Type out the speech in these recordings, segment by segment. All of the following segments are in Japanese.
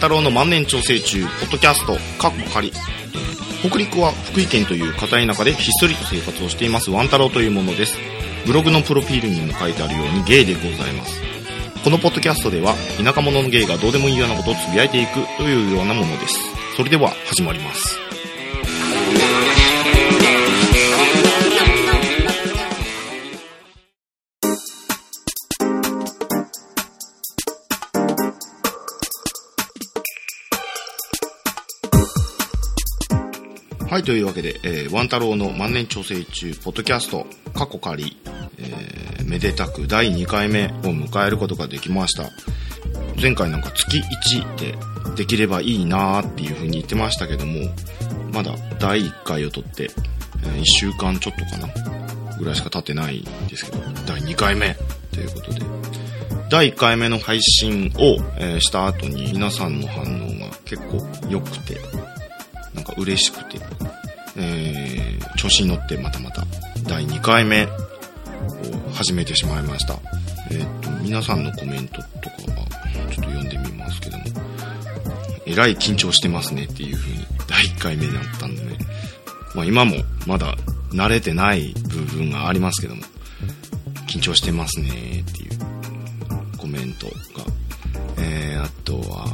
太郎の万年調整中、ポッドキャスト、かっこ仮。北陸は福井県という片田舎でひっそりと生活をしていますワン太郎というものです。ブログのプロフィールにも書いてあるようにゲイでございます。このポッドキャストでは、田舎者のゲイがどうでもいいようなことをつぶやいていくというようなものです。それでは、始まります。はい、というわけで、えーワン太郎の万年調整中、ポッドキャスト、過去仮、えーめでたく第2回目を迎えることができました。前回なんか月1でできればいいなーっていう風に言ってましたけども、まだ第1回を撮って、え1週間ちょっとかなぐらいしか経ってないんですけど、第2回目ということで、第1回目の配信を、えーした後に皆さんの反応が結構良くて、なんか嬉しくて、えー、調子に乗ってまたまた第2回目を始めてしまいました。えーっと、皆さんのコメントとかはちょっと読んでみますけども、えらい緊張してますねっていう風に第1回目だったんでね、まあ今もまだ慣れてない部分がありますけども、緊張してますねっていうコメントが、えー、あとは、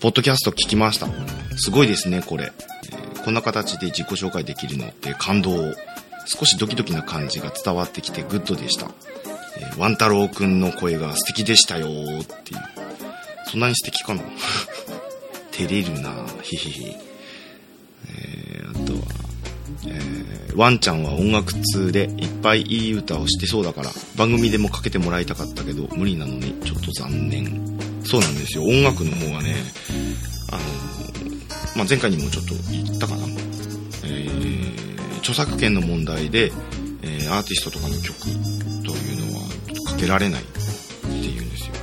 ポッドキャスト聞きました。すごいですね、これ。こんな形で自己紹介できるのって感動を。少しドキドキな感じが伝わってきてグッドでした。えーワン太郎くんの声が素敵でしたよっていう。そんなに素敵かな？照れるなへへへ。えー、あとは、えーワンちゃんは音楽通でいっぱいいい歌をしてそうだから番組でもかけてもらいたかったけど無理なのにちょっと残念そうなんですよ音楽の方がねあの、まあ、前回にもちょっと言ったかな、えー著作権の問題で、えーアーティストとかの曲というのはかけられないっていうんですよ、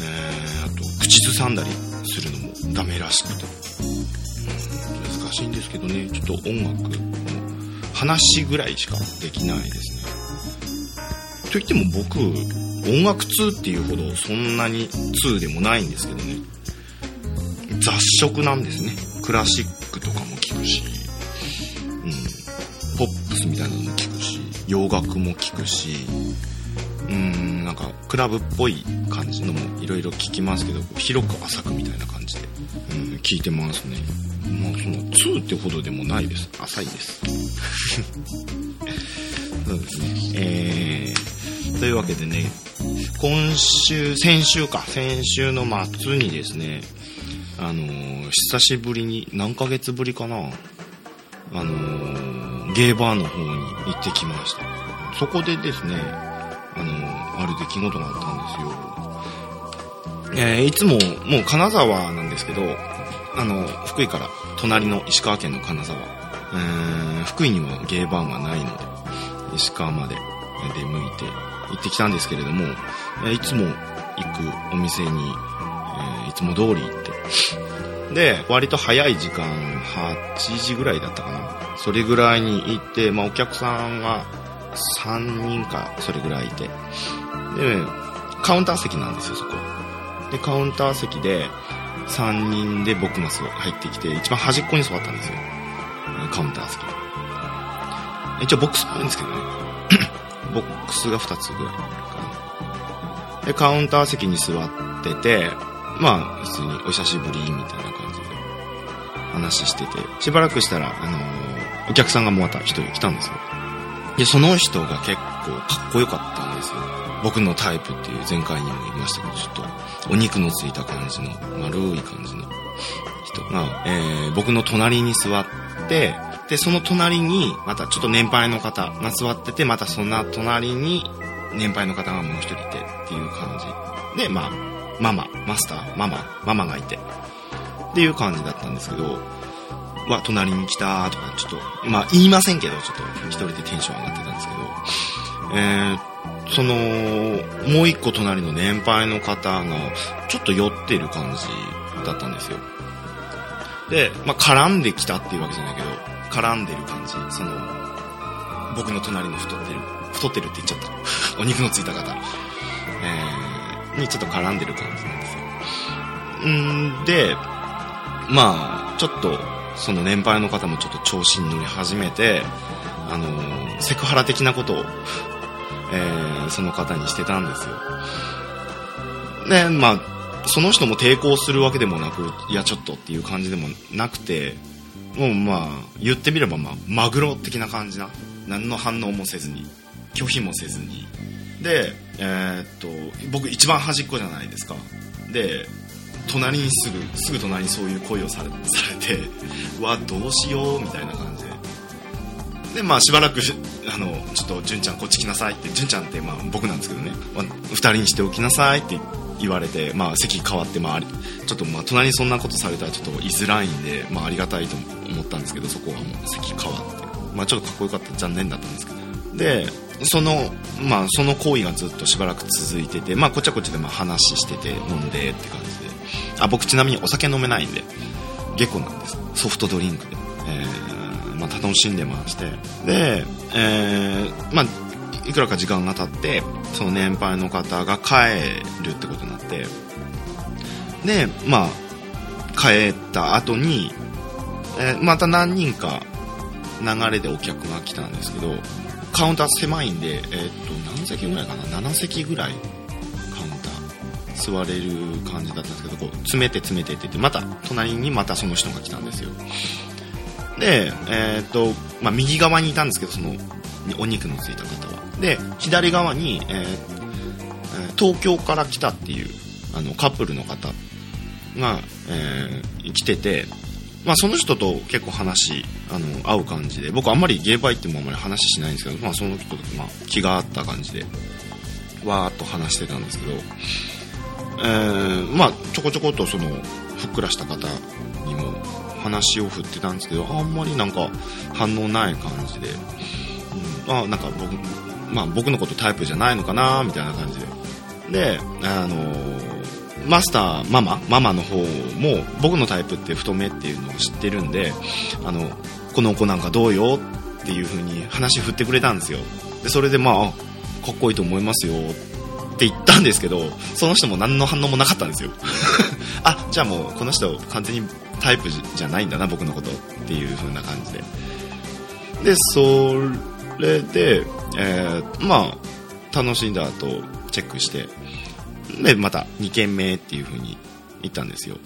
えーあと口ずさんだりするのもダメらしくて。難しいんですけどね。ちょっと音楽の話ぐらいしかできないですね。と言っても僕音楽通っていうほどそんなに通でもないんですけどね。雑食なんですね。クラシックとかも聞くし、うん、ポップスみたいなのも聞くし洋楽も聞くしうんなんかクラブっぽい感じのもいろいろ聞きますけど広く浅くみたいな感じで、うん、いてますね。まあその2ってほどでもないです。浅いです。そうですね。えー、というわけでね今週先週か先週の末にですねあの久しぶりに何ヶ月ぶりかな。あのゲーバーの方に行ってきました。そこでですねあのある出来事があったんですよ。えーいつももう金沢なんですけどあの福井から隣の石川県の金沢、えー福井にはゲーバーがないので石川まで出向いて行ってきたんですけれども、えいつも行くお店に、えーいつも通りで割と早い時間8時ぐらいだったかな。それぐらいに行って、まあ、お客さんが3人かそれぐらいいて。でカウンター席なんですよそこ。でカウンター席で3人で僕が入ってきて一番端っこに座ったんですよ。カウンター席。一応ボックスっぽいんですけどね。ボックスが2つぐらいあるかな。でカウンター席に座っててまあ普通にお久しぶりみたいな感じで話しててしばらくしたら、あのーお客さんがまた一人来たんですよ。でその人が結構かっこよかったんですよ。僕のタイプっていう前回にも言いましたけどちょっとお肉のついた感じの丸い感じの人。が、えー僕の隣に座ってでその隣にまたちょっと年配の方が座っててまたその隣に年配の方がもう一人いてっていう感じ。でまあマママスターママママがいて。っていう感じだったんですけどわ隣に来たとかちょっとまあ言いませんけどちょっと一人でテンション上がってたんですけどえーそのもう一個隣の年配の方がちょっと酔ってる感じだったんですよ。で、まあ、絡んできたっていうわけじゃないけど絡んでる感じ。その僕の隣の太ってる太ってるって言っちゃった。お肉のついた方、えーにちょっと絡んでる感じなんですよんで、まあ、ちょっと、その年配の方もちょっと調子に乗り始めて、あのー、セクハラ的なことを、えー、その方にしてたんですよ。で、まあ、その人も抵抗するわけでもなく、いや、ちょっとっていう感じでもなくて、もうまあ、言ってみればまあ、マグロ的な感じな。何の反応もせずに、拒否もせずに。で、えー、っと、僕一番端っこじゃないですか。で、隣にすぐ、すぐ隣にそういう声をされ されて、うわ、どうしよう、みたいな感じで。で、まあしばらく、あの、ちょっと、純ちゃんこっち来なさいって、純ちゃんってまあ僕なんですけどね、まあ、二人にしておきなさいって言われて、まあ席変わって、まあ、ちょっとまあ隣にそんなことされたらちょっと居づらいんで、まあありがたいと思ったんですけど、そこはもう席変わって、まあちょっとかっこよかった、残念だったんですけど。で、その、まあその行為がずっとしばらく続いてて、まあこっちはこっちでまあ話してて、飲んでって感じで。あ、僕ちなみにお酒飲めないんで、下戸なんです。ソフトドリンクで。えー、まあ楽しんでまして。で、えー、まあいくらか時間が経ってその年配の方が帰るってことになってでまあ帰った後に、えー、また何人か流れでお客が来たんですけどカウンター狭いんで、え、っと何席ぐらいかな？7席ぐらいカウンター座れる感じだったんですけどこう詰めて詰めてって言ってまた隣にまたその人が来たんですよ。でえー、っと、まあ、右側にいたんですけどそのお肉のついた方は。で左側に、えー、東京から来たっていうあのカップルの方が、えー、来てて、まあ、その人と結構話あの合う感じで僕あんまりゲーバイってもあんまり話しないんですけど、まあ、その人と、まあ、気が合った感じでわーっと話してたんですけど、えー、まあちょこちょことそのふっくらした方にも話を振ってたんですけどあんまりなんか反応ない感じで、うん、あなんか僕まあ、僕のことタイプじゃないのかなみたいな感じで。であのマスターママママの方も僕のタイプって太めっていうのを知ってるんであのこの子なんかどうよっていう風に話振ってくれたんですよ。でそれでまあかっこいいと思いますよって言ったんですけどその人も何の反応もなかったんですよ。あじゃあもうこの人完全にタイプじゃないんだな僕のことっていう風な感じで。でそれでえー、まあ、楽しんだ後、チェックして、で、また2軒目っていう風に行ったんですよ。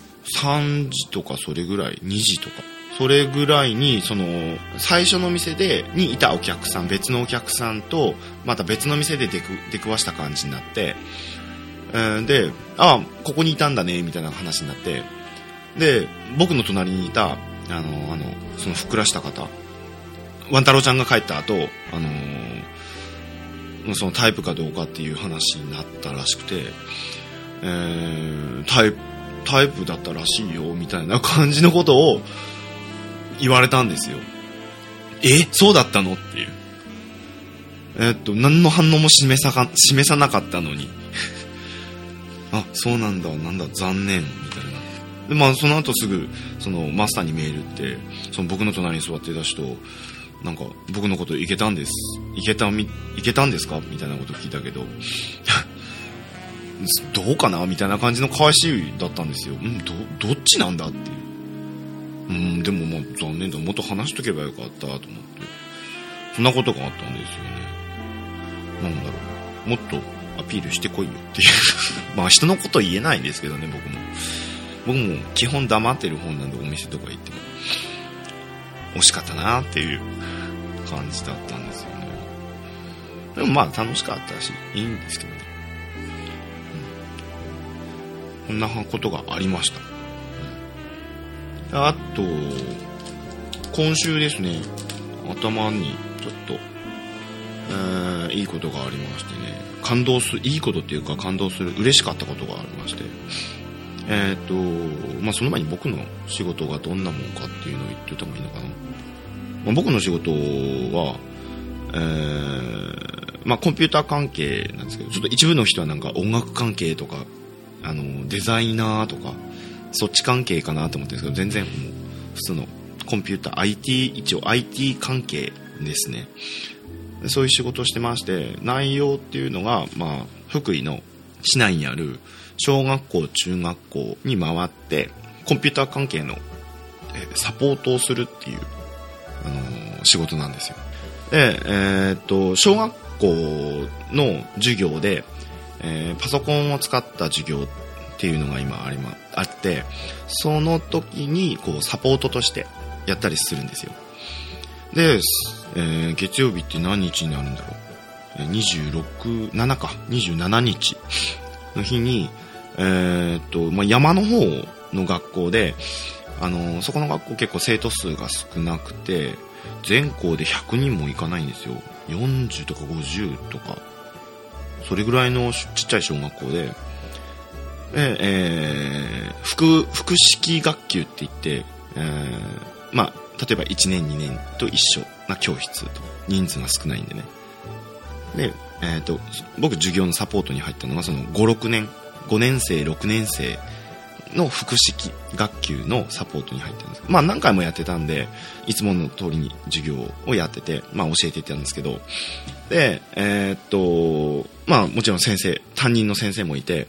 3時とかそれぐらい、2時とか。それぐらいに、その、最初の店で、にいたお客さん、別のお客さんと、また別の店で出く、出くわした感じになって、で、ああ、ここにいたんだね、みたいな話になって、で、僕の隣にいた、あの、あの、そのふっくらした方、ワン太郎ちゃんが帰った後、あのー、そのタイプかどうかっていう話になったらしくて、えー、タイプ、タイプだったらしいよ、みたいな感じのことを言われたんですよ。えそうだったの？っていう。えっと、何の反応も示さか、示さなかったのに。あ、そうなんだ、なんだ、残念、みたいな。で、まあ、その後すぐ、その、マスターにメールって、その僕の隣に座ってた人、なんか僕のこといけたんです。いけたみいけたんですか？みたいなこと聞いたけど。どうかな？みたいな感じの返しだったんですよ。うんどどっちなんだっていう。うんでももう残念だ。もっと話しとけばよかったと思って。そんなことがあったんですよね。なんだろう。もっとアピールしてこいよっていう。まあ人のこと言えないんですけどね僕も。僕も基本黙ってる本なんでお店とか行っても。惜しかったなっていう感じだったんですよね。でもまあ楽しかったし、いいんですけどね。うん、こんなことがありました。あと、今週ですね、頭にちょっと、えー、いいことがありましてね、感動する、いいことっていうか感動する、嬉しかったことがありまして、えっ、ー、と、まあ、その前に僕の仕事がどんなもんかっていうのを言っておいた方がいいのかな。まあ、僕の仕事は、えー、まあ、コンピューター関係なんですけど、ちょっと一部の人はなんか音楽関係とか、あの、デザイナーとか、そっち関係かなと思ってるんですけど、全然もう、普通のコンピューター、IT、一応 IT 関係ですね。そういう仕事をしてまして、内容っていうのが、まあ、福井の市内にある小学校、中学校に回って、コンピューター関係の、サポートをするっていう、あのー、仕事なんですよ。で、えー、っと、小学校の授業で、えー、パソコンを使った授業っていうのが今ありま、あって、その時に、こう、サポートとしてやったりするんですよ。で、えー、月曜日って何日になるんだろう。26、7か、27日の日に、えー、っと、まあ、山の方の学校で、あの、そこの学校結構生徒数が少なくて、全校で100人もいかないんですよ。40とか50とか、それぐらいのちっちゃい小学校で、で、えー、複、複式学級って言って、えー、まあ、例えば1年2年と一緒な教室と、人数が少ないんでね。で、えっ、ー、と、僕授業のサポートに入ったのがその5、6年、5年生、6年生の複式学級のサポートに入ってるんです。まあ何回もやってたんで、いつもの通りに授業をやってて、まあ教えてたんですけど、で、えー、っと、まあもちろん先生、担任の先生もいて、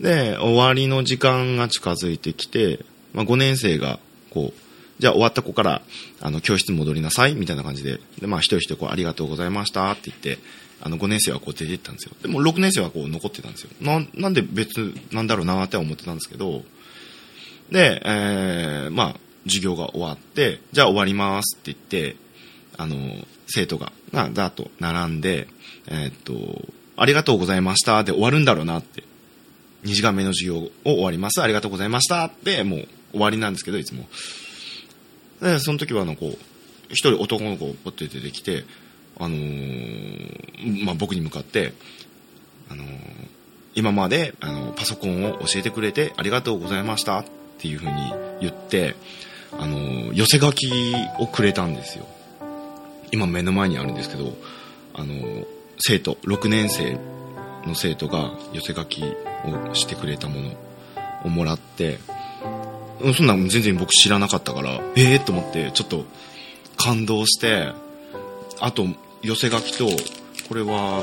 で、終わりの時間が近づいてきて、まあ5年生が、こう、じゃあ終わった子から、あの、教室に戻りなさい、みたいな感じで、で、まあ一人一人こう、ありがとうございましたって言って、あの、5年生はこう出て行ったんですよ。でも6年生はこう残ってたんですよ。な、なんで別なんだろうなって思ってたんですけど、で、えー、まあ、授業が終わって、じゃあ終わりますって言って、あの、生徒が、が、だと並んで、えー、っと、ありがとうございましたで終わるんだろうなって。2時間目の授業を終わります。ありがとうございましたって、もう終わりなんですけど、いつも。で、その時はあの、こう、一人男の子をポッて出てきて、あのー、まあ、僕に向かって、あのー、今まで、あの、パソコンを教えてくれてありがとうございましたっていうふうに言って、あの、寄せ書きをくれたんですよ。今目の前にあるんですけど、あの、生徒、6年生の生徒が寄せ書きをしてくれたものをもらって、そんなん全然僕知らなかったから、ええー、と思って、ちょっと感動して、あと、寄せ書きと、これは、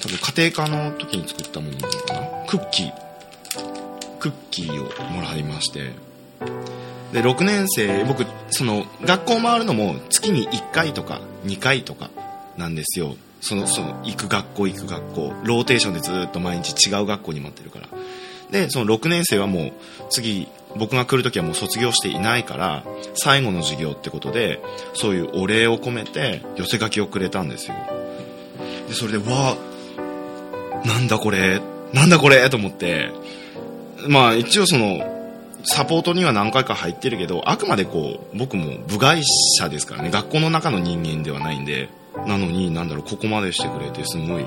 多分家庭科の時に作ったものなのかな？クッキー。クッキーをもらいまして。で、6年生、僕、その、学校回るのも月に1回とか2回とかなんですよ。その、その、行く学校行く学校。ローテーションでずっと毎日違う学校に待ってるから。で、その6年生はもう、次、僕が来るときはもう卒業していないから、最後の授業ってことで、そういうお礼を込めて、寄せ書きをくれたんですよ。で、それで、わあなんだこれ、なんだこれと思って、まあ一応その、サポートには何回か入ってるけど、あくまでこう、僕も部外者ですからね、学校の中の人間ではないんで、なのに、なんだろう、ここまでしてくれて、すごい、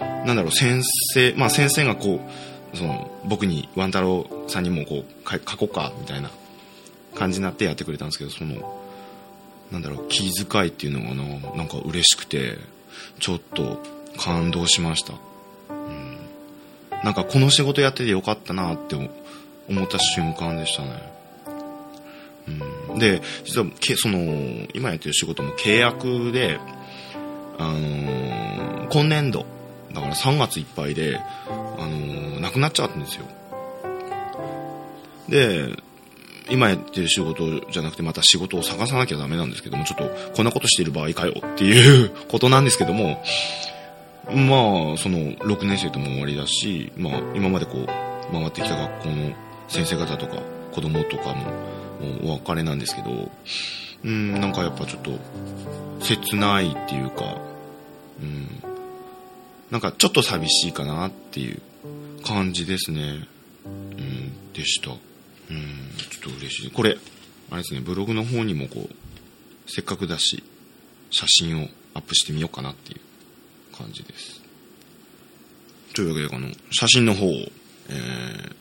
なんだろう、先生、まあ先生がこう、その、僕に、ワン太郎さんにもこう、書こうか、みたいな感じになってやってくれたんですけど、その、なんだろう、気遣いっていうのがな、なんか嬉しくて、ちょっと感動しました。うんなんかこの仕事やっててよかったなって思った瞬間でしたね。うん、で、実は、けその、今やってる仕事も契約で、あのー、今年度、だから3月いっぱいで、あのー、なくなっちゃったんですよ。で、今やってる仕事じゃなくてまた仕事を探さなきゃダメなんですけども、ちょっとこんなことしてる場合かよっていうことなんですけども、まあ、その、6年生とも終わりだし、まあ、今までこう、回ってきた学校の先生方とか、子供とかも、お別れなんですけど、うん、なんかやっぱちょっと、切ないっていうか、うん、なんかちょっと寂しいかなっていう感じですね。うん、でした。うん、ちょっと嬉しい。これ、あれですね、ブログの方にもこう、せっかくだし、写真をアップしてみようかなっていう感じです。というわけで、あの、写真の方を、えー、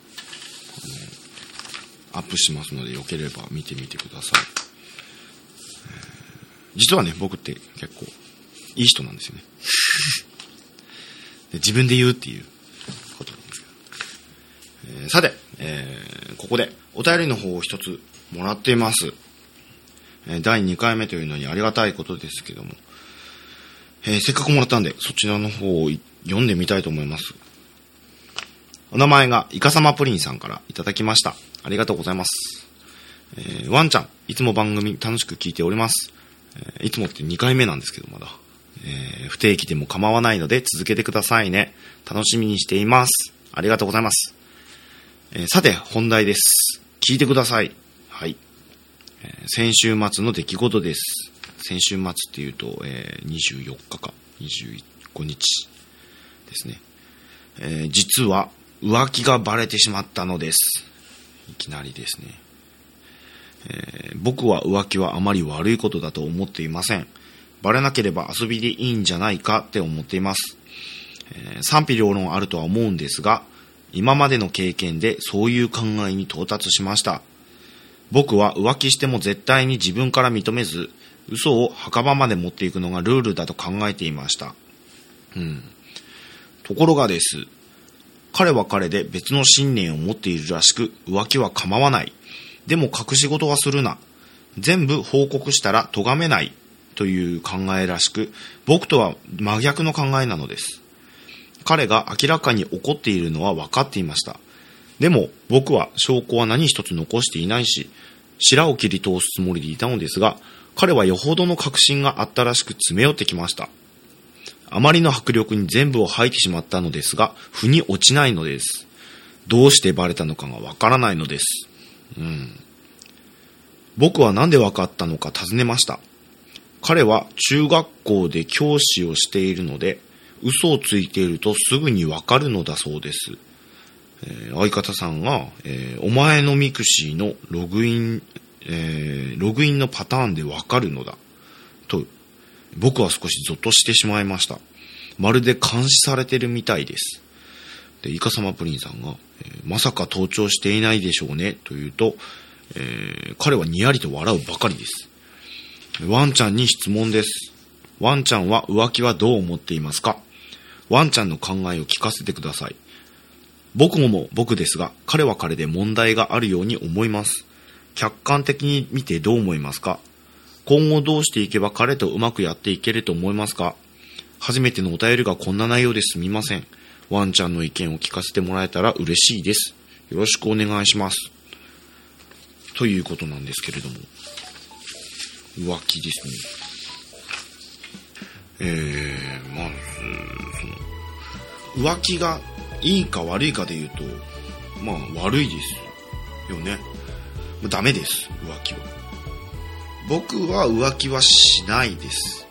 アップしますので、よければ見てみてください。実はね、僕って結構、いい人なんですよね。で自分で言うっていう。えー、さて、えー、ここでお便りの方を一つもらっています。え第2回目というのにありがたいことですけども、え、せっかくもらったんで、そちらの方を読んでみたいと思います。お名前がイカサマプリンさんからいただきました。ありがとうございます。えー、ワンちゃん、いつも番組楽しく聞いております。えー、いつもって2回目なんですけど、まだ。えー、不定期でも構わないので続けてくださいね。楽しみにしています。ありがとうございます。えー、さて、本題です。聞いてください。はい。えー、先週末の出来事です。先週末っていうと、えー、24日か、25日ですね。え、実は浮気がバレてしまったのです。いきなりですね。え、僕は浮気はあまり悪いことだと思っていません。バレなければ遊びでいいんじゃないかって思っています。え、賛否両論あるとは思うんですが、今までの経験でそういう考えに到達しました。僕は浮気しても絶対に自分から認めず、嘘を墓場まで持っていくのがルールだと考えていました。うん。ところがです。彼は彼で別の信念を持っているらしく、浮気は構わない。でも隠し事はするな。全部報告したら咎めない。という考えらしく、僕とは真逆の考えなのです。彼が明らかに怒っているのは分かっていました。でも僕は証拠は何一つ残していないし、白を切り通すつもりでいたのですが、彼はよほどの確信があったらしく詰め寄ってきました。あまりの迫力に全部を吐いてしまったのですが、腑に落ちないのです。どうしてバレたのかがわからないのです。うん。僕は何で分かったのか尋ねました。彼は中学校で教師をしているので、嘘をついているとすぐにわかるのだそうです。えー、相方さんが、えー、お前のミクシーのログイン、えー、ログインのパターンでわかるのだ。と、僕は少しゾッとしてしまいました。まるで監視されてるみたいです。で、イカサマプリンさんが、えー、まさか盗聴していないでしょうね、と言うと、えー、彼はにやりと笑うばかりです。ワンちゃんに質問です。ワンちゃんは浮気はどう思っていますか？ワンちゃんの考えを聞かせてください。僕もも僕ですが、彼は彼で問題があるように思います。客観的に見てどう思いますか？今後どうしていけば彼とうまくやっていけると思いますか？初めてのお便りがこんな内容ですみません。ワンちゃんの意見を聞かせてもらえたら嬉しいです。よろしくお願いします。ということなんですけれども。浮気ですね。えー、まず、その、浮気がいいか悪いかで言うと、まあ悪いですよね。ダメです、浮気は。僕は浮気はしないです。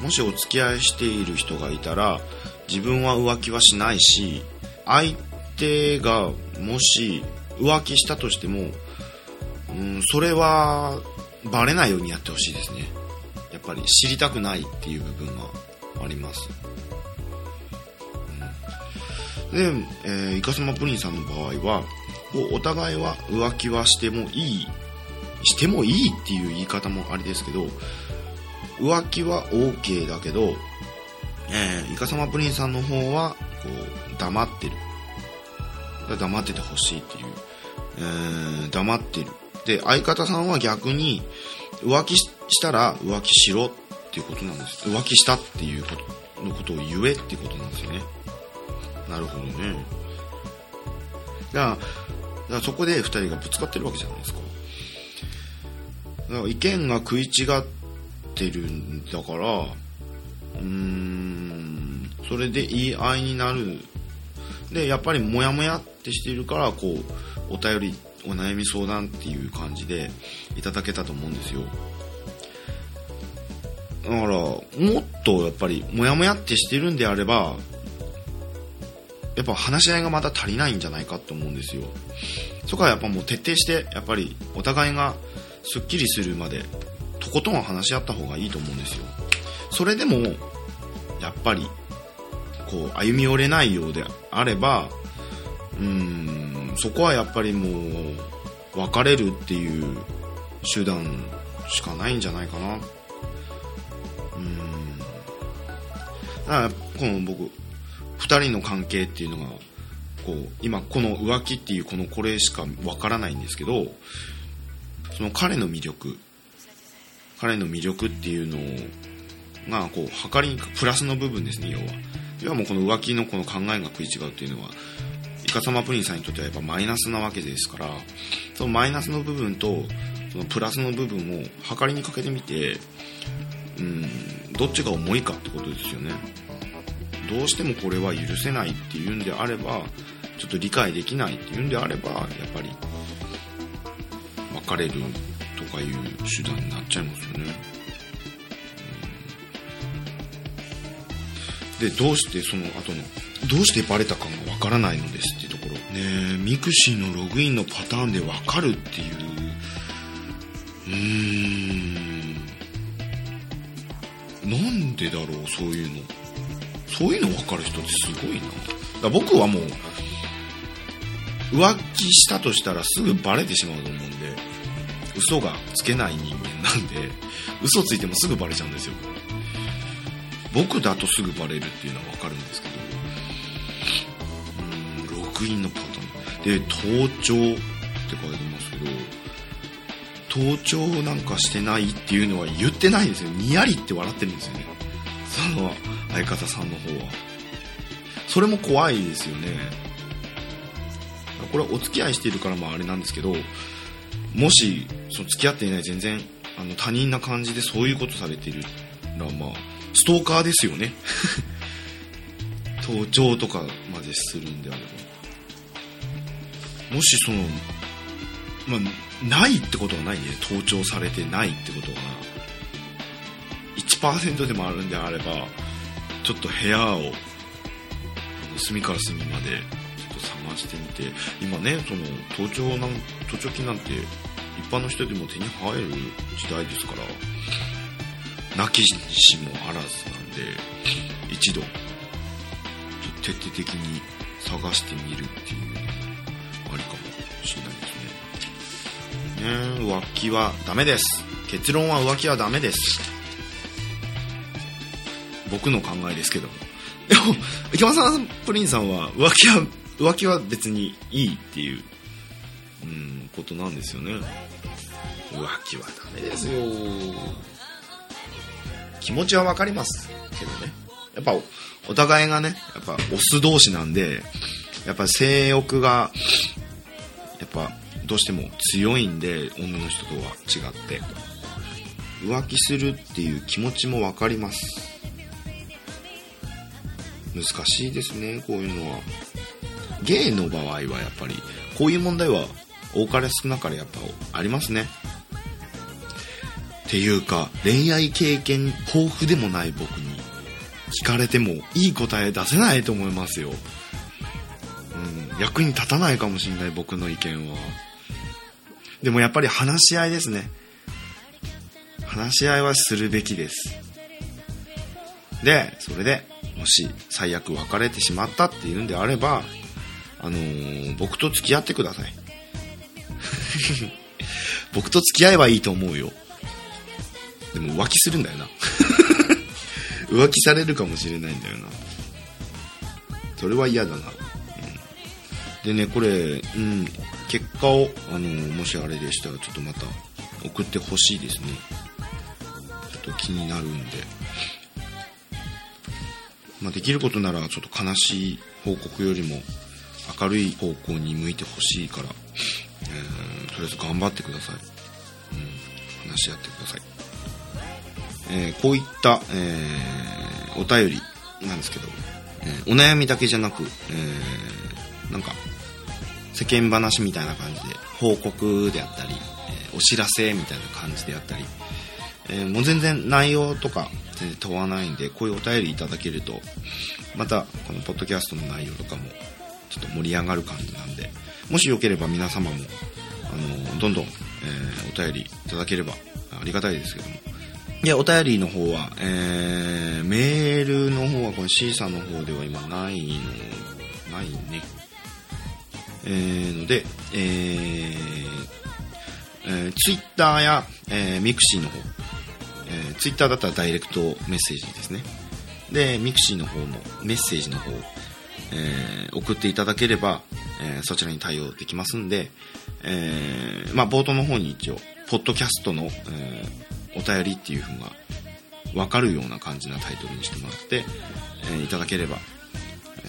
もしお付き合いしている人がいたら、自分は浮気はしないし、相手がもし浮気したとしても、うん、それはバレないようにやってほしいですね。やっぱり知りたくないっていう部分があります。うん、で、えー、イカサマプリンさんの場合は、こうお互いは浮気はしてもいい、してもいいっていう言い方もあれですけど、浮気は OK だけど、えー、イカサマプリンさんの方は、こう、黙ってる。黙っててほしいっていう、えー、黙ってる。で、相方さんは逆に、浮気ししたら浮気しろっていうことなんです。浮気したっていうことのことを言えっていうことなんですよね。なるほどね。だから、だからそこで二人がぶつかってるわけじゃないですか。だから意見が食い違ってるんだから、うーん、それで言い合いになる。で、やっぱりモヤモヤってしているから、こう、お便りお悩み相談っていう感じでいただけたと思うんですよ。だから、もっとやっぱり、もやもやってしてるんであれば、やっぱ話し合いがまた足りないんじゃないかと思うんですよ。そこはやっぱもう徹底して、やっぱりお互いがスッキリするまで、とことん話し合った方がいいと思うんですよ。それでも、やっぱり、こう、歩み寄れないようであれば、うーん、そこはやっぱりもう別れるっていう手段しかないんじゃないかなうん。だからこの僕2人の関係っていうのがこう今この浮気っていうこのこれしかわからないんですけどその彼の魅力彼の魅力っていうのがこう測りにプラスの部分ですね要は。要はもうこの浮気のこの考えが食い違うっていうのはイカサマプリンさんにとってはやっぱマイナスなわけですからそのマイナスの部分とそのプラスの部分を測りにかけてみてうんどっちが重いかってことですよね。どうしてもこれは許せないっていうんであればちょっと理解できないっていうんであればやっぱり別れるとかいう手段になっちゃいますよね、うん、でどうしてその後のどうしてバレたかがわからないのですっていうところ。ね mixi のログインのパターンでわかるっていう。うーん。なんでだろうそういうの。そういうの分かる人ってすごいな。だ僕はもう浮気したとしたらすぐバレてしまうと思うんで嘘がつけない人間なんで嘘ついてもすぐバレちゃうんですよ。僕だとすぐバレるっていうのは分かるんですけどうんログインのパターン。で盗聴って書いてますけど盗聴なんかしてないっていうのは言ってないんですよ。にやりって笑ってるんですよね。その相方さんの方は。それも怖いですよね。これはお付き合いしているからもあれなんですけどもしその付き合っていない全然あの他人な感じでそういうことされてるらまあストーカーですよね。盗聴とかまでするんであれば。もしそのまあないってことはないね。盗聴されてないってことが1%でもあるんであればちょっと部屋を隅から隅までちょっと探してみて。今ねその盗聴なん盗聴器なんて一般の人でも手に入る時代ですからなきしもあらずなんで一度ちょっと徹底的に探してみるっていうのもありかもしれないですね。ね浮気はダメです結論は浮気はダメです僕の考えですけども。でも、池間さんプリンさんは浮気は、浮気は別にいいっていう、うん、ことなんですよね。浮気はダメですよ。気持ちはわかりますけどね。やっぱ、お互いがね、やっぱ、オス同士なんで、やっぱ性欲が、どうしても強いんで、女の人とは違って。浮気するっていう気持ちもわかります。難しいですねこういうのはゲイの場合はやっぱりこういう問題は多かれ少なかれやっぱありますねっていうか恋愛経験豊富でもない僕に聞かれてもいい答え出せないと思いますよ、うん、役に立たないかもしれない僕の意見はでもやっぱり話し合いですね話し合いはするべきですでそれでもし最悪別れてしまったっていうんであれば、あのー、僕と付き合ってください。僕と付き合えばいいと思うよ。でも浮気するんだよな。浮気されるかもしれないんだよな。それは嫌だな。うん、でね、これ、うん、結果を、あの、もしあれでしたらちょっとまた送ってほしいですね。ちょっと気になるんで。まあ、できることならちょっと悲しい報告よりも明るい方向に向いてほしいから、えー、とりあえず頑張ってください、うん、話し合ってください、えー、こういった、えー、お便りなんですけど、えお悩みだけじゃなく、えなんか世間話みたいな感じで報告であったり、えお知らせみたいな感じであったり、えもう全然内容とか全然問わないんで、こういうお便りいただけると、また、このポッドキャストの内容とかも、ちょっと盛り上がる感じなんで、もしよければ皆様も、あの、どんどん、え、お便りいただければありがたいですけども。で、お便りの方は、えー、メールの方は、この C さんの方では今ないの、ないね。えー、ので、えー、えー、Twitter や、えー、 mixi の方、えー、Twitter だったらダイレクトメッセージですね。で、 mixi の方のメッセージの方、えー、送っていただければ、えー、そちらに対応できますんで、えー、まあ、冒頭の方に一応、ポッドキャストの、えー、お便りっていう風が分かるような感じなタイトルにしてもらって、えー、いただければ、え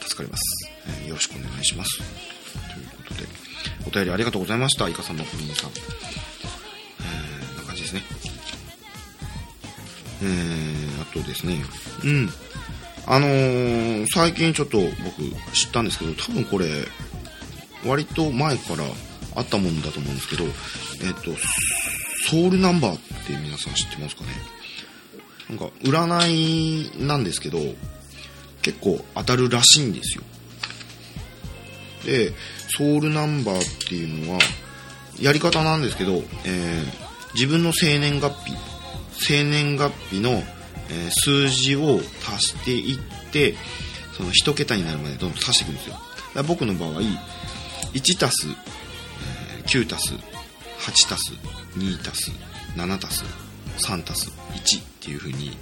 ー、助かります、えー、よろしくお願いします。ということで、お便りありがとうございました。イカさんのプリンさん。えー、な感じですね。えー、あとですね、うん。あのー、最近ちょっと僕知ったんですけど、多分これ、割と前からあったもんだと思うんですけど、えっ、と、ソウルナンバーって皆さん知ってますかね？なんか、占いなんですけど、結構当たるらしいんですよ。で、ソウルナンバーっていうのは、やり方なんですけど、えー、自分の生年月日、生年月日の、えー、数字を足していって、その1桁になるまでどんどん足していくんですよ。だから僕の場合、1たす、えー、9たす、8たす、2たす、7たす、3たす、1っていう風に、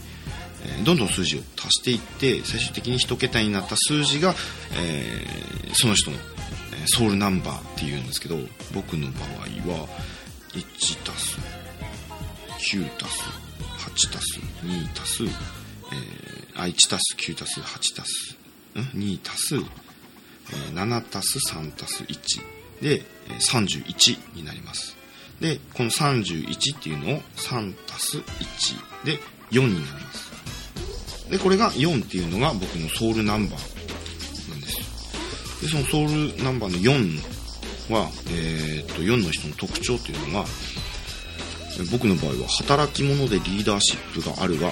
え、どんどん数字を足していって最終的に1桁になった数字が、えー、その人の、ソウルナンバーっていうんですけど僕の場合は1たす9たす8たす2たす、えー、1たす9たす8たす2たす7たす3たす1で、31になります。でこの31っていうのを3たす1で4になります。でこれが4っていうのが僕のソウルナンバーなんです。でそのソウルナンバーの4は、えー、っと4の人の特徴っていうのが僕の場合は働き者でリーダーシップがあるが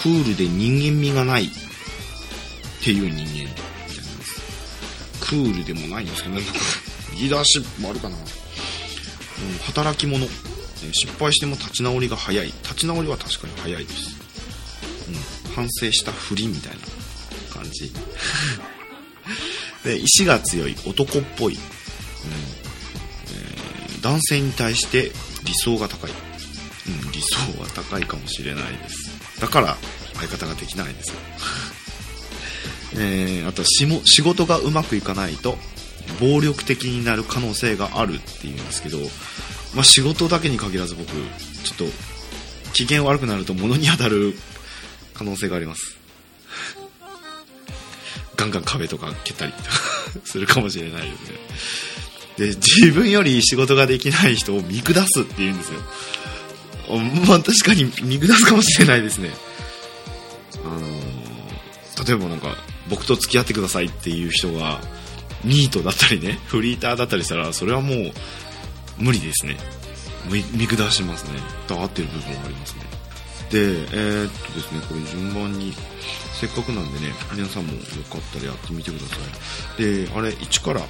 クールで人間味がないっていう人間なります。クールでもないんですけどねリーダーシップもあるかな、うん、働き者。失敗しても立ち直りが早い。立ち直りは確かに早いです。反省したふりみたいな感じ。で意志が強い男っぽい、うん。えー、男性に対して理想が高い、うん、理想は高いかもしれないです。だから相方ができないです。よ、えー、あと仕事がうまくいかないと暴力的になる可能性があるっていうんですけど、まあ、仕事だけに限らず僕ちょっと機嫌悪くなると物に当たる可能性があります。ガンガン壁とか蹴ったりとかするかもしれないですね。で自分より仕事ができない人を見下すっていうんですよ。まあ確かに見下すかもしれないですね。あのー、例えばなんか僕と付き合ってくださいっていう人がニートだったりねフリーターだったりしたらそれはもう無理ですね。見下しますね。と合ってる部分もありますね。で、えー、っとですね、これ順番に、せっかくなんでね、皆さんもよかったらやってみてください。で、あれ、1から、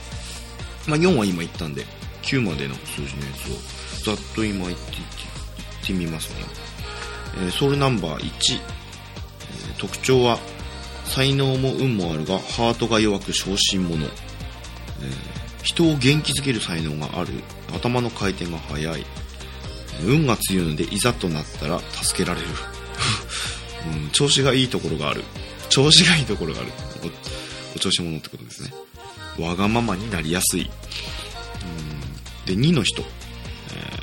まあ、4は今言ったんで、9までの数字のやつを、ざっと今言って言ってみますね。えー、ソウルナンバー1、え、特徴は、才能も運もあるが、ハートが弱く小心者。えー、人を元気づける才能がある。頭の回転が速い。運が強いのでいざとなったら助けられる、うん、調子がいいところがある。調子がいいところがある。おお調子者ってことですね。わがままになりやすい、うん、で2の人、え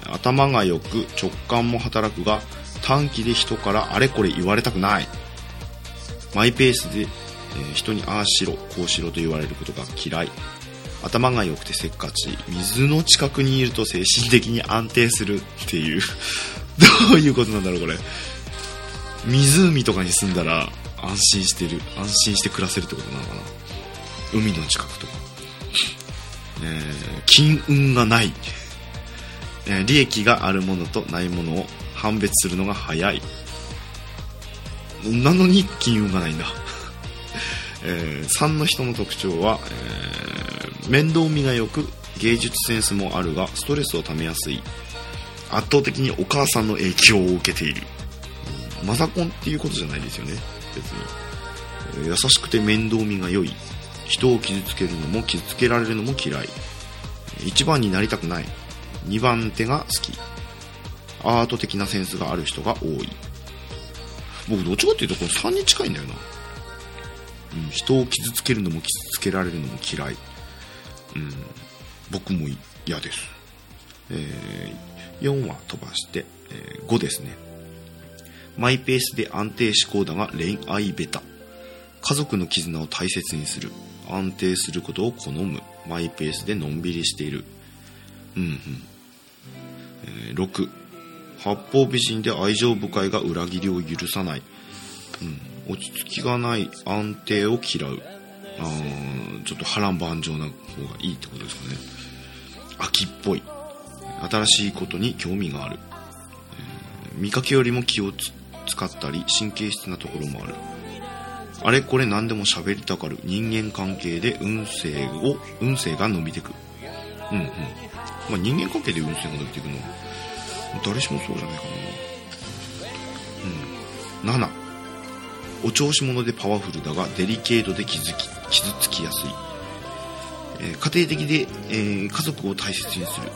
ー、頭が良く直感も働くが短期で人からあれこれ言われたくない。マイペースで、えー、人にああしろこうしろと言われることが嫌い。頭が良くてせっかち水の近くにいると精神的に安定するっていう。どういうことなんだろうこれ。湖とかに住んだら安心してる安心して暮らせるってことなのかな。海の近くとか、えー、金運がない、えー、利益があるものとないものを判別するのが早い。なのに金運がないんだ。えー、3の人の特徴は、えー、面倒見が良く芸術センスもあるがストレスをためやすい。圧倒的にお母さんの影響を受けている、うん、マザコンっていうことじゃないですよね。別に、えー、優しくて面倒見が良い。人を傷つけるのも傷つけられるのも嫌い。1番になりたくない。2番手が好き。アート的なセンスがある人が多い。僕どっちかっていうとこの3に近いんだよな。うん、人を傷つけるのも傷つけられるのも嫌い、うん、僕も嫌です、えー、4は飛ばして、えー、5ですね。マイペースで安定志向だが恋愛ベタ。家族の絆を大切にする。安定することを好む。マイペースでのんびりしている。うんうん、えー6八方美人で愛情深いが裏切りを許さない、うん、落ち着きがない安定を嫌う。あーちょっと波乱万丈な方がいいってことですかね。秋っぽい。新しいことに興味がある、えー見かけよりも気を使ったり神経質なところもある。あれこれ何でも喋りたがる。人間関係で運勢を運勢が伸びてく。うんうん。まあ人間関係で運勢が伸びていくのは誰しもそうじゃないかな。うん。7お調子者でパワフルだがデリケートで傷き傷つきやすい、えー家庭的で、えー家族を大切にする。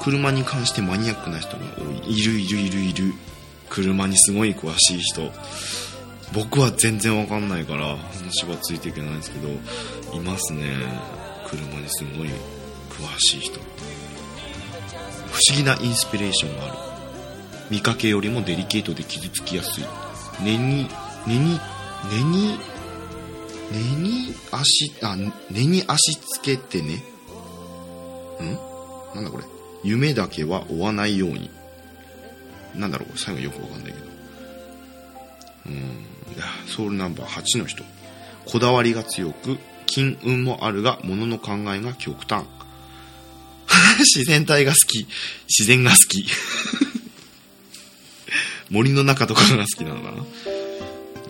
車に関してマニアックな人が多い。いるいるいるいる。車にすごい詳しい人。僕は全然わかんないから話はついていけないんですけどいますね。車にすごい詳しい人。不思議なインスピレーションがある。見かけよりもデリケートで傷つきやすい。根に根に根に根に足あ根に足つけてね。ん？なんだこれ。夢だけは追わないように。なんだろう最後よくわかんないけど。うん。いやソウルナンバー8の人。こだわりが強く金運もあるが物の考えが極端。自然体が好き。自然が好き。森の中とかが好きなのかな。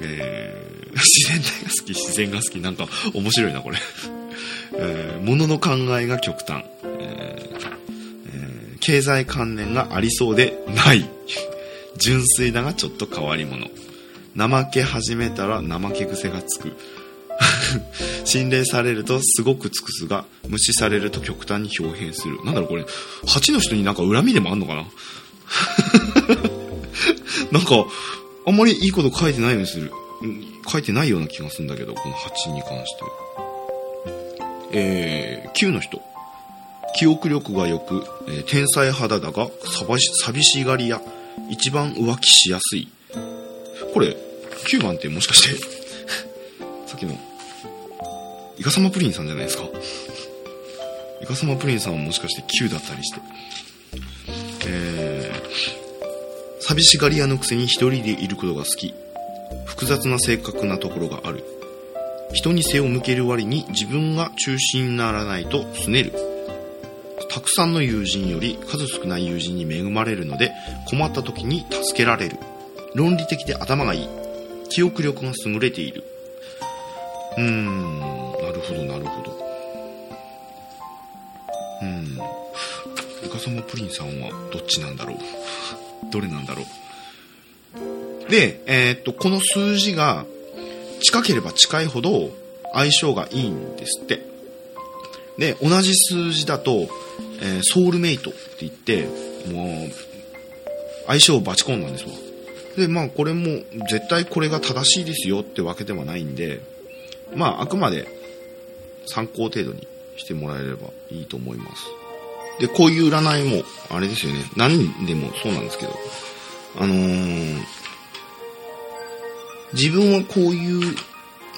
えー、自然体が好き自然が好き。なんか面白いなこれ、えー、物の考えが極端、えーえー経済観念がありそうでない。純粋だがちょっと変わり者。怠け始めたら怠け癖がつく。信頼されるとすごく尽くすが無視されると極端に表変する。なんだろうこれ。8の人になんか恨みでもあんのかな？なんかあんまりいいこと書いてないようにする。書いてないような気がするんだけどこの8に関して。えー、9の人。記憶力が良く、えー天才肌だが寂しがり屋。一番浮気しやすい。これ9番ってもしかして さっきのイカサマプリンさんじゃないですか。イカサマプリンさんはもしかして9だったりして、寂しがり屋のくせに一人でいることが好き。複雑な性格なところがある。人に背を向ける割に自分が中心にならないと拗ねる。たくさんの友人より数少ない友人に恵まれるので困った時に助けられる。論理的で頭がいい。記憶力が優れている。うーん。なるほどなるほど。うん。イカサマプリンさんはどっちなんだろう。どれなんだろう。でえーっとこの数字が近ければ近いほど相性がいいんですって。で同じ数字だと、えーソウルメイトって言ってもう相性をバチコンなんですわ。でまあこれも絶対これが正しいですよってわけではないんでまああくまで参考程度にしてもらえればいいと思います。でこういう占いもあれですよね。何でもそうなんですけど。あのー自分はこういう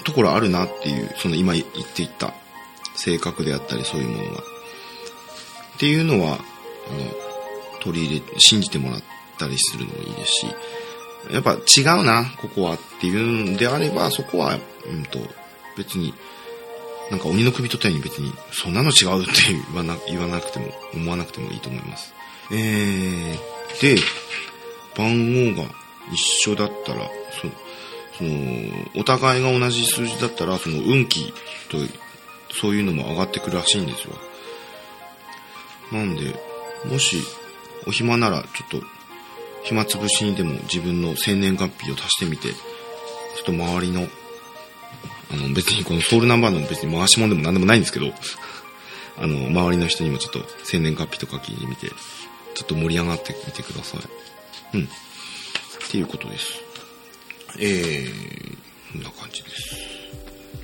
ところあるなっていうその今言っていった性格であったりそういうものが。っていうのはあの取り入れ信じてもらったりするのもいいですしやっぱ違うなここはっていうんであればそこは、うん、と別になんか鬼の首取ったように別にそんなの違うって言わな言わなくても思わなくてもいいと思います。えー、で番号が一緒だったらそそのお互いが同じ数字だったらその運気とそういうのも上がってくるらしいんですよ。なんでもしお暇ならちょっと暇つぶしにでも自分の生年月日を足してみてちょっと周りのあの別にこのソウルナンバーの別に回し物でも何でもないんですけど あの周りの人にもちょっと生年月日とか聞いてみてちょっと盛り上がってみてくださいうんっていうことですえー、こんな感じです。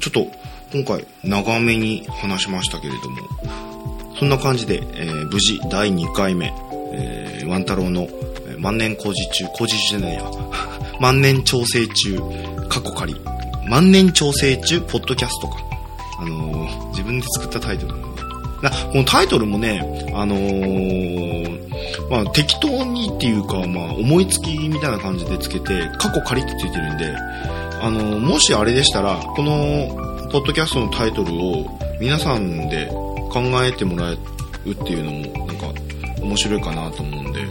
ちょっと、今回、長めに話しましたけれども、そんな感じで、えー無事、第2回目、えー、ワン太郎の、万年工事中、工事中じゃないや、万年調整中、過去仮。万年調整中、ポッドキャストか。あのー、自分で作ったタイトルなんで。な、このタイトルもね、あのー、まあ、適当にっていうか、まあ、思いつきみたいな感じでつけて、過去仮ってついてるんで、あのー、もしあれでしたら、この、ポッドキャストのタイトルを皆さんで考えてもらうっていうのも、なんか、面白いかなと思うんで、う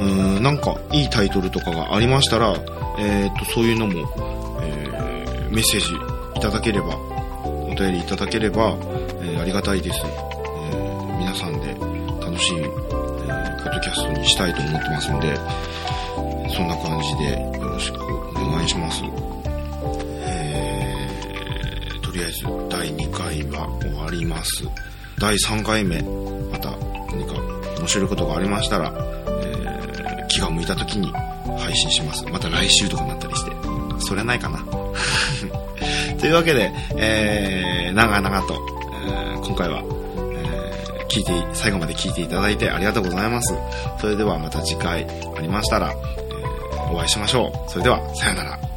ーん、なんか、いいタイトルとかがありましたら、えっ、と、そういうのも、メッセージいただければ、お便りいただければ、えー、ありがたいです。えー、皆さんで楽しい、えー、ポッドキャストにしたいと思ってますんで、そんな感じでよろしくお願いします。えー、とりあえず第2回は終わります。第3回目、また何か面白いことがありましたら、えー、気が向いた時に配信します。また来週とかになったりして。それはないかな。というわけで、えー、長々と、えー、今回は、えー、聞いて、最後まで聞いていただいてありがとうございます。それではまた次回ありましたら、えー、お会いしましょう。それでは、さよなら。